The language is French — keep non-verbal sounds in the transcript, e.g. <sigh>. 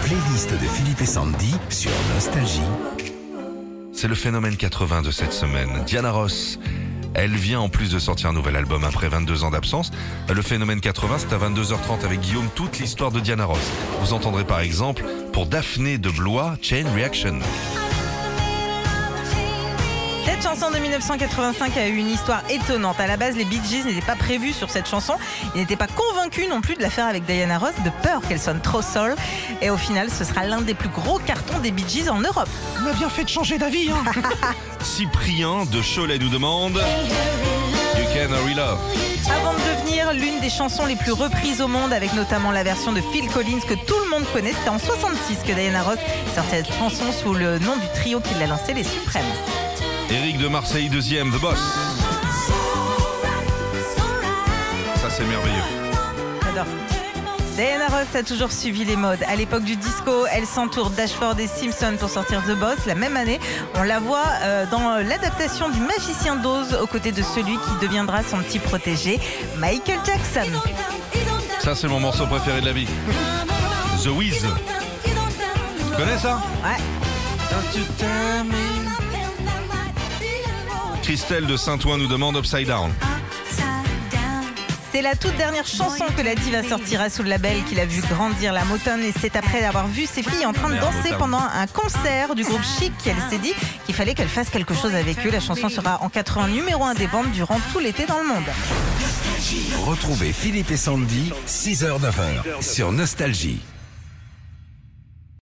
playlist de Philippe et Sandy sur Nostalgie. C'est le phénomène 80 de cette semaine. Diana Ross. Elle vient en plus de sortir un nouvel album après 22 ans d'absence. Le phénomène 80, c'est à 22h30 avec Guillaume toute l'histoire de Diana Ross. Vous entendrez par exemple pour Daphné de Blois, Chain Reaction. Cette chanson de 1985 a eu une histoire étonnante. À la base, les Bee Gees n'étaient pas prévus sur cette chanson. Ils n'étaient pas convaincus non plus de la faire avec Diana Ross, de peur qu'elle sonne trop soul. Et au final, ce sera l'un des plus gros cartons des Bee Gees en Europe. On a bien fait de changer d'avis. Hein. <laughs> Cyprien de Cholet nous demande You Can Hurry Love. Avant de devenir l'une des chansons les plus reprises au monde, avec notamment la version de Phil Collins que tout le monde connaît, c'était en 66 que Diana Ross sortait cette chanson sous le nom du trio qui l'a lancé, les Suprêmes. Eric de Marseille, deuxième, The Boss. Ça, c'est merveilleux. J'adore. Diana Ross a toujours suivi les modes. À l'époque du disco, elle s'entoure d'Ashford et Simpson pour sortir The Boss. La même année, on la voit euh, dans l'adaptation du Magicien d'Oz aux côtés de celui qui deviendra son petit protégé, Michael Jackson. Ça, c'est mon morceau préféré de la vie. The Wiz. Tu connais ça? Ouais. Christelle de Saint-Ouen nous demande Upside Down. C'est la toute dernière chanson que la diva sortira sous le label qu'il a vu grandir la Motown et c'est après avoir vu ses filles en train de danser pendant un concert du groupe Chic qu'elle s'est dit qu'il fallait qu'elle fasse quelque chose avec eux. La chanson sera en 80 numéro 1 des ventes durant tout l'été dans le monde. Retrouvez Philippe et Sandy, 6h-9h sur Nostalgie.